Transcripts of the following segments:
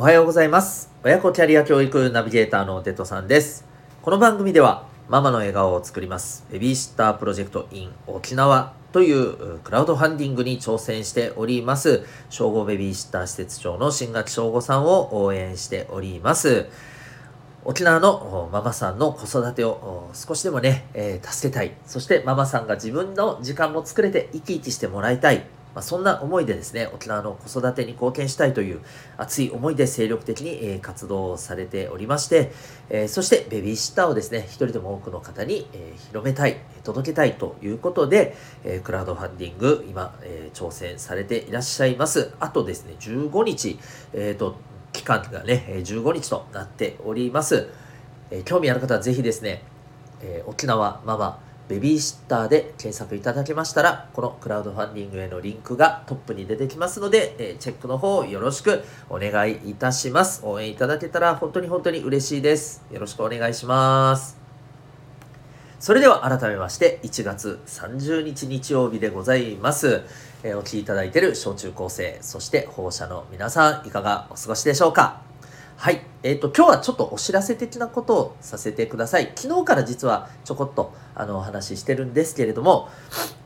おはようございます。親子キャリア教育ナビゲーターのデトさんです。この番組では、ママの笑顔を作ります、ベビーシッタープロジェクト in 沖縄というクラウドファンディングに挑戦しております、小5ベビーシッター施設長の新垣翔吾さんを応援しております。沖縄のママさんの子育てを少しでもね、えー助けたい。そしてママさんが自分の時間も作れて生き生きしてもらいたい。まあ、そんな思いでですね、沖縄の子育てに貢献したいという熱い思いで精力的に、えー活動されておりまして、えーそしてベビーシッターをですね、一人でも多くの方に、えー広めたい、届けたいということで、えークラウドファンディング、今、えー挑戦されていらっしゃいます。あとですね、15日、えーと、期間がね、15日となっております。えー興味ある方はぜひですね、えー沖縄ママベビーシッターで検索いただけましたら、このクラウドファンディングへのリンクがトップに出てきますので、えチェックの方よろしくお願いいたします。応援いただけたら本当に本当に嬉しいです。よろしくお願いします。それでは改めまして1月30日日曜日でございます。えお聞きいただいている小中高生、そして保護者の皆さんいかがお過ごしでしょうか？はい。えっ、と、今日はちょっとお知らせ的なことをさせてください。昨日から実はちょこっとあのお話ししてるんですけれども、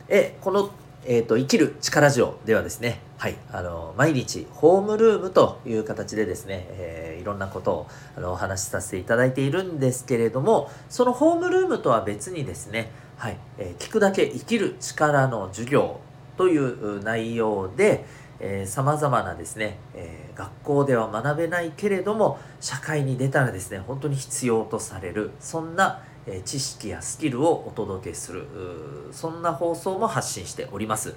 え、この、えっ、と、生きる力ジオではですね、はい、あの、毎日ホームルームという形でですね、えーいろんなことをあのお話しさせていただいているんですけれども、そのホームルームとは別にですね、はい、えー聞くだけ生きる力の授業という内容で、さまざまなですね、えー学校では学べないけれども社会に出たらですね本当に必要とされるそんな、えー知識やスキルをお届けするそんな放送も発信しております。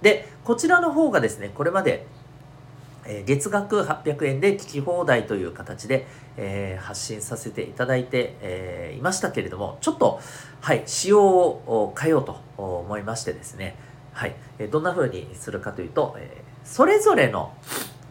でこちらの方がですねこれまでえ月額800円で聞き放題という形で、えー発信させていただいて、えーいましたけれどもちょっと、はい、仕様を変えようと思いましてですね、はい、どんな風にするかというと、えーそれぞれの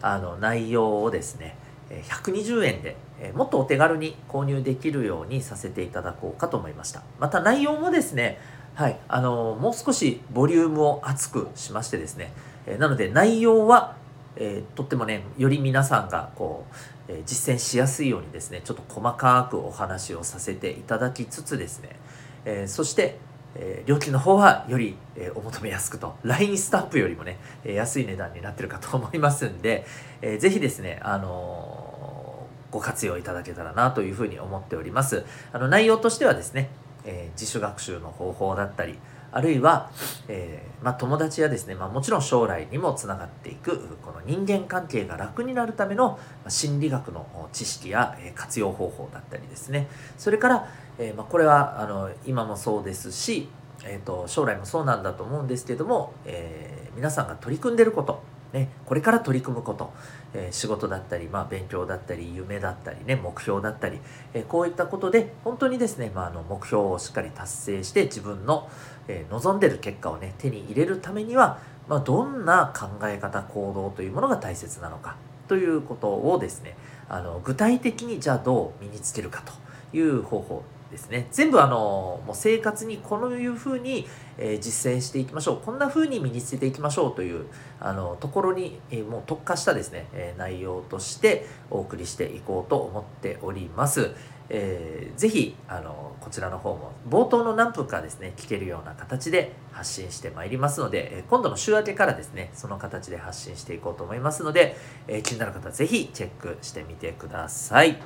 あの内容をですね120円で、もっとお手軽に購入できるようにさせていただこうかと思いました。また内容もですねはいあのもう少しボリュームを厚くしましてですね、なので内容はえーとってもねより皆さんがこう、え実践しやすいようにですねちょっと細かくお話をさせていただきつつですね、えーそして、えー料金の方はより、えーお求めやすくと LINE スタンプよりもね、えー安い値段になってるかと思いますんで、えーぜひですねあのーご活用いただけたらなというふうに思っております。あの内容としてはですね、えー自主学習の方法だったりあるいは、えーまあ、友達やですね、まあ、もちろん将来にもつながっていくこの人間関係が楽になるための心理学の知識や、活用方法だったりですね。それから、えーまあ、これはあの今もそうですし、えー、と将来もそうなんだと思うんですけども、え皆さんが取り組んでることね、これから取り組むこと、え仕事だったり、まあ、勉強だったり夢だったりね目標だったり、えこういったことで本当にですね、まあ、あの目標をしっかり達成して自分の、え望んでる結果をね手に入れるためには、まあ、どんな考え方行動というものが大切なのかということをですねあの具体的にじゃあどう身につけるかという方法ですね全部あのもう生活にこういうふうに、えー実践していきましょうこんなふうに身につけていきましょうというあのところに、えーもう特化したですね、えー内容としてお送りしていこうと思っております。えーぜひあのこちらの方も冒頭の何分かですね聞けるような形で発信してまいりますので、え今度の週明けからですねその形で発信していこうと思いますので、え気になる方はぜひチェックしてみてください。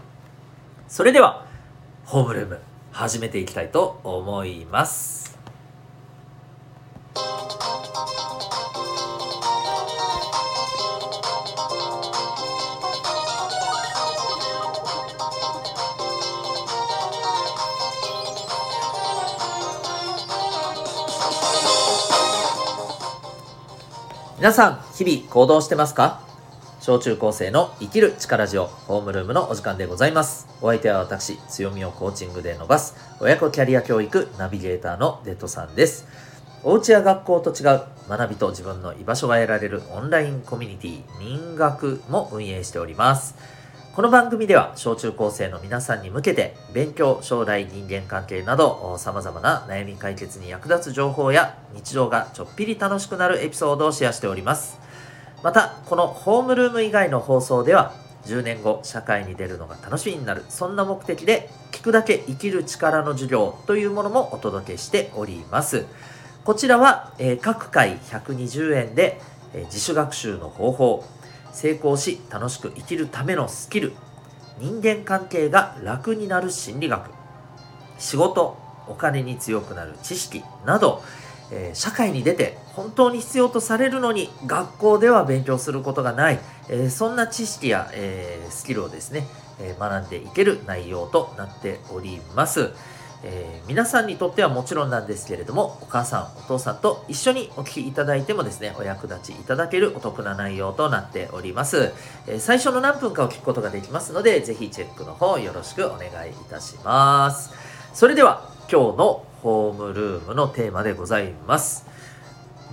それではホームルーム始めていきたいと思います。皆さん日々行動してますか？小中高生の生きる力ジオホームルームのお時間でございますお相手は私強みをコーチングで伸ばす親子キャリア教育ナビゲーターのデッドさんですお家や学校と違う学びと自分の居場所が得られるオンラインコミュニティ民学も運営しておりますこの番組では小中高生の皆さんに向けて勉強、将来、人間関係など様々な悩み解決に役立つ情報や日常がちょっぴり楽しくなるエピソードをシェアしております。また、このホームルーム以外の放送では10年後社会に出るのが楽しみになる。そんな目的で聞くだけ生きる力の授業というものもお届けしております。こちらは、えー、各回120円で、えー、自主学習の方法成功し楽しく生きるためのスキル人間関係が楽になる心理学仕事お金に強くなる知識など、え、社会に出て本当に必要とされるのに学校では勉強することがない、え、そんな知識や、え、スキルをですね、え学んでいける内容となっております。えー、皆さんにとってはもちろんなんですけれどもお母さんお父さんと一緒にお聞きいただいてもですねお役立ちいただけるお得な内容となっております、えー、最初の何分かを聞くことができますのでぜひチェックの方よろしくお願いいたしますそれでは今日のホームルームのテーマでございます。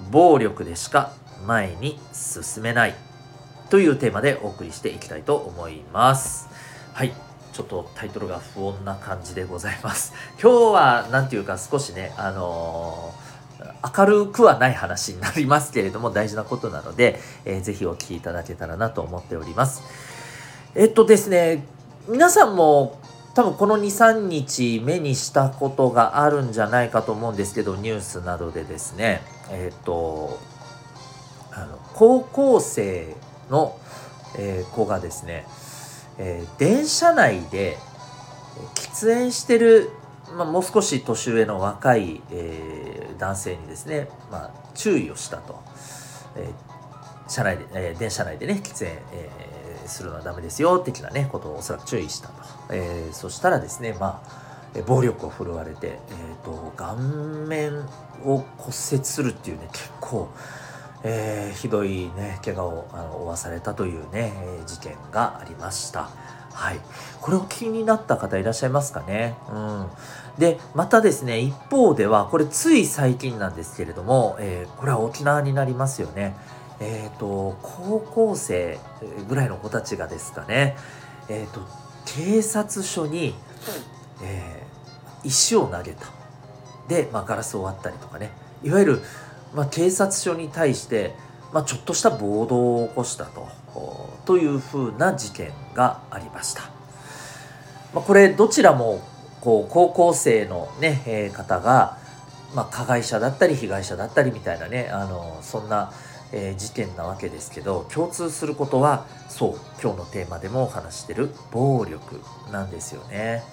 暴力でしか前に進めないというテーマでお送りしていきたいと思います。はいちょっとタイトルが不穏な感じでございます。今日は何ていうか少しねあのー、明るくはない話になりますけれども大事なことなので、えー、ぜひお聞きいただけたらなと思っております。えっとですね皆さんも多分この23日目にしたことがあるんじゃないかと思うんですけどニュースなどでですね。えっ、ー、とあの高校生の、えー、子がですね、えー、電車内で喫煙してる、まあ、もう少し年上の若い、え、男性にですね、まあ、注意をしたと、えー、車内で、え、電車内でね喫煙、えー、するのはダメですよ的なねことをおそらく注意したと。えー、そしたらですね、まあ、暴力を振るわれて、えーと、顔面を骨折するっていうね結構、えー、ひどいね怪我をあの負わされたというね事件がありました。はい、これを気になった方いらっしゃいますかね？うん、でまたですね一方ではこれつい最近なんですけれども、えー、これは沖縄になりますよね。えっ、ー、と高校生ぐらいの子たちがですかね、えっ、ー、と警察署に、えー、石を投げた。で、まあ、ガラスを割ったりとかね。いわゆる、まあ、警察署に対して、まあ、ちょっとした暴動を起こしたと。というふうな事件がありました。まあ、これどちらもこう高校生のね、えー、方が、まあ、加害者だったり被害者だったりみたいなねあのそんなえー、事件なわけですけど共通することはそう今日のテーマでもお話してる暴力なんですよね。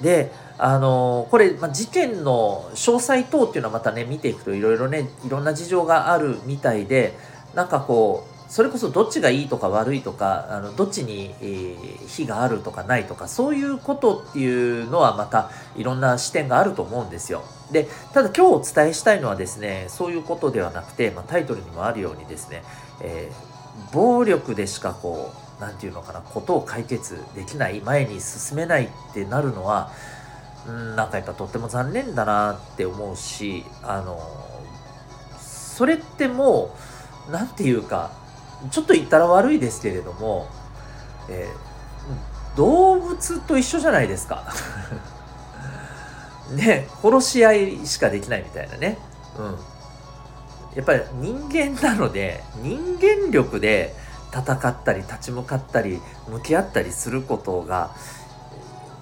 であの、これ、まあ、事件の詳細等っていうのはまたね見ていくといろいろねいろんな事情があるみたいでなんかこうそれこそどっちがいいとか悪いとかあのどっちに、えー、非があるとかないとかそういうことっていうのはまたいろんな視点があると思うんですよ。でただ今日お伝えしたいのはですねそういうことではなくて、まあ、タイトルにもあるようにですね、えー、暴力でしかこう何て言うのかなことを解決できない前に進めないってなるのはうんなんかやっぱとっても残念だなって思うしあのそれってもう何て言うかちょっと言ったら悪いですけれども、えー、動物と一緒じゃないですか。ね殺し合いしかできないみたいなね。うん。やっぱり人間なので人間力で戦ったり立ち向かったり向き合ったりすることが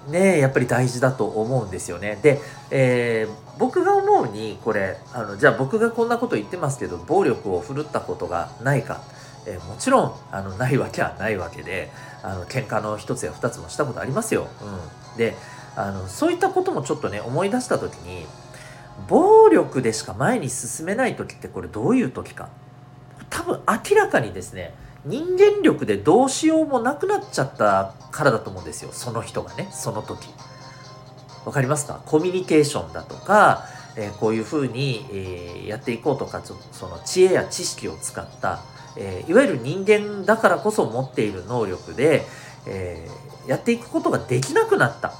ねやっぱり大事だと思うんですよね。で、えー、僕が思うにこれあのじゃあ僕がこんなこと言ってますけど暴力を振るったことがないか。えー、もちろんあのないわけはないわけであの喧嘩の一つや二つもしたことありますよ。うん、であのそういったこともちょっとね思い出した時に暴力でしか前に進めない時ってこれどういう時か多分明らかにですね人間力でどうしようもなくなっちゃったからだと思うんですよその人がねその時。わかりますか？コミュニケーションだとか、え、こういうふうに、え、やっていこうとかその知恵や知識を使ったえ、いわゆる人間だからこそ持っている能力で、え、やっていくことができなくなった。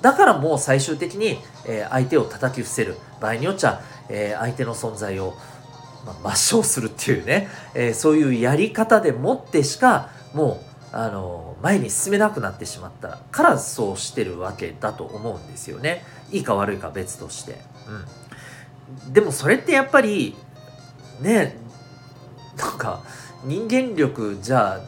だからもう最終的に、え、相手を叩き伏せる。場合によっちゃ、え相手の存在を、まあ、抹消するっていうね、えそういうやり方でもってしか、もう、あの前に進めなくなってしまったからそうしてるわけだと思うんですよね。いいか悪いか別として。うん。でもそれってやっぱり、ね、なんか人間力じゃあ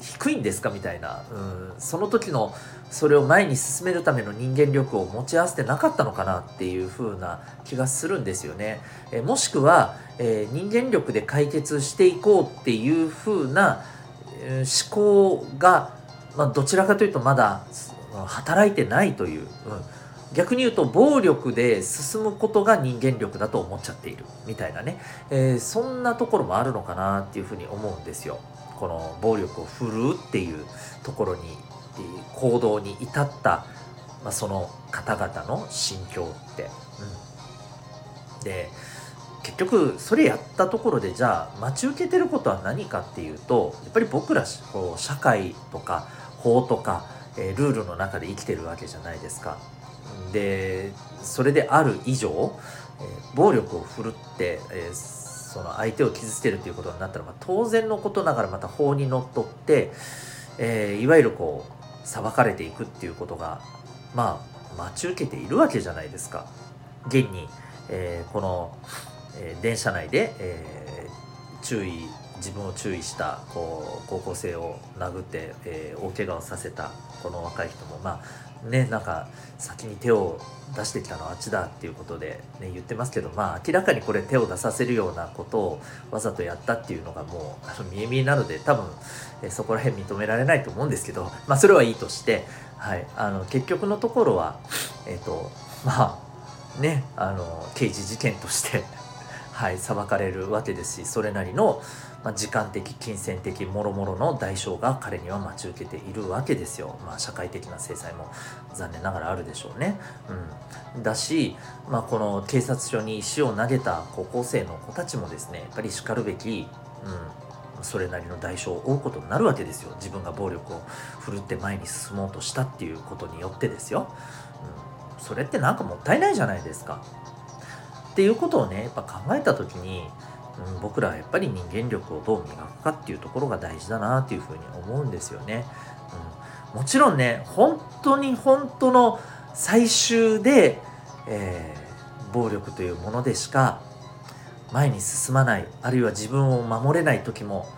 低いんですかみたいな、うん、その時のそれを前に進めるための人間力を持ち合わせてなかったのかなっていう風な気がするんですよね。えもしくは、えー、人間力で解決していこうっていう風な、思考が、まあ、どちらかというとまだ働いてないという、うん、逆に言うと暴力で進むことが人間力だと思っちゃっているみたいなね、えー、そんなところもあるのかなっていうふうに思うんですよ。この暴力を振るうっていうところに行動に至った、まあ、その方々の心境って。うん、で結局それやったところでじゃあ待ち受けてることは何かっていうとやっぱり僕らこう社会とか法とか、えー、ルールの中で生きてるわけじゃないですか。でそれである以上、えー、暴力を振るって、えー、その相手を傷つけるということになったら、まあ、当然のことながらまた法にのっとって、えいわゆるこう裁かれていくっていうことがまあ待ち受けているわけじゃないですか。現に、え、この、えー、電車内で、えー、注意自分を注意したこう高校生を殴って、え大怪我をさせたこの若い人もまあねなんか先に手を出してきたのはあっちだっていうことで、ね、言ってますけどまあ明らかにこれ手を出させるようなことをわざとやったっていうのがもうあの見え見えなので多分、えそこら辺認められないと思うんですけどまあそれはいいとして、はい、あの結局のところはえっ、ー、とまあねあの刑事事件としてはい裁かれるわけですしそれなりのま、時間的金銭的もろもろの代償が彼には待ち受けているわけですよ、まあ、社会的な制裁も残念ながらあるでしょうね、うん、だし、まあ、この警察署に石を投げた高校生の子たちもですねやっぱりしかるべき、うん、それなりの代償を負うことになるわけですよ。自分が暴力を振るって前に進もうとしたっていうことによってですよ、うん、それってなんかもったいないじゃないですか。っていうことをねやっぱ考えた時にうん、僕らはやっぱり人間力をどう磨くかっていうところが大事だなっていうふうに思うんですよね。うん、もちろんね本当に本当の最終で、えー、暴力というものでしか前に進まないあるいは自分を守れない時も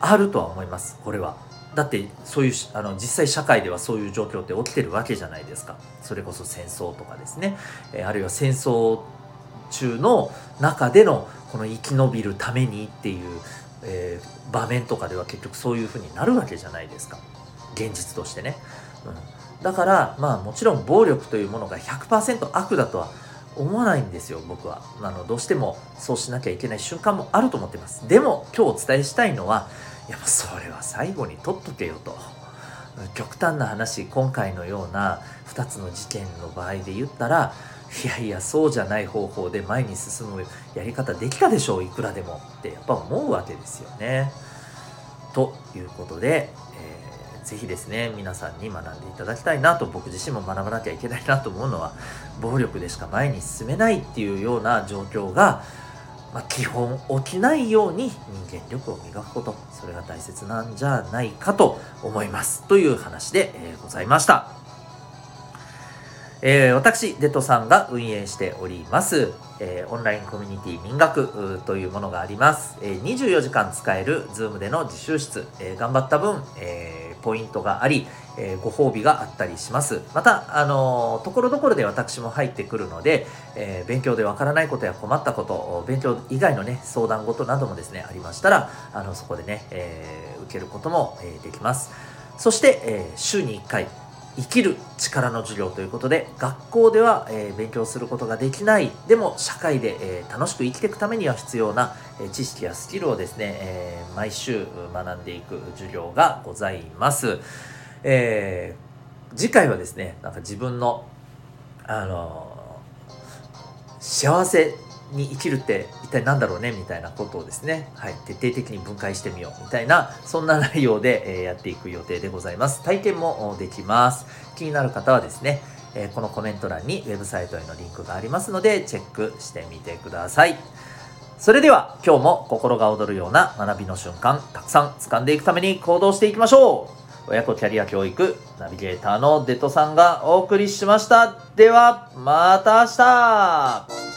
あるとは思いますこれは。だってそういうあの実際社会ではそういう状況って起きてるわけじゃないですかそれこそ戦争とかですね、えー、あるいは戦争中の中でのこの生き延びるためにっていう、えー、場面とかでは結局そういうふうになるわけじゃないですか。現実としてね、うん、だからまあもちろん暴力というものが100%悪だとは思わないんですよ僕は。あのどうしてもそうしなきゃいけない瞬間もあると思ってます。でも今日お伝えしたいのはやっぱそれは最後に取っとけよと。極端な話今回のような2つの事件の場合で言ったらいやいやそうじゃない方法で前に進むやり方できたでしょういくらでもってやっぱ思うわけですよね。ということで、えー、ぜひですね皆さんに学んでいただきたいなと僕自身も学ばなきゃいけないなと思うのは暴力でしか前に進めないっていうような状況が、まあ、基本起きないように人間力を磨くことそれが大切なんじゃないかと思いますという話で、えー、ございました。えー、私、デトさんが運営しております、えー、オンラインコミュニティ民学というものがあります。えー、24時間使える Zoom での自習室、え頑張った分、えポイントがあり、えご褒美があったりします。また、あのところどころで私も入ってくるので、え勉強でわからないことや困ったこと、勉強以外のね、相談事などもですね、ありましたら、あのそこでね、え受けることも、えできます。そして、え週に1回、生きる力の授業ということで学校では、えー、勉強することができない。でも社会で、えー、楽しく生きていくためには必要な、えー、知識やスキルをですね、え毎週学んでいく授業がございます、え次回はですねなんか自分のあの幸せに生きるって一体何だろうねみたいなことをですね、はい、徹底的に分解してみようみたいなそんな内容で、えやっていく予定でございます。体験もできます。気になる方はですね、えこのコメント欄にウェブサイトへのリンクがありますのでチェックしてみてください。それでは今日も心が躍るような学びの瞬間たくさん掴んでいくために行動していきましょう。親子キャリア教育ナビゲーターのデトさんがお送りしました。ではまた明日。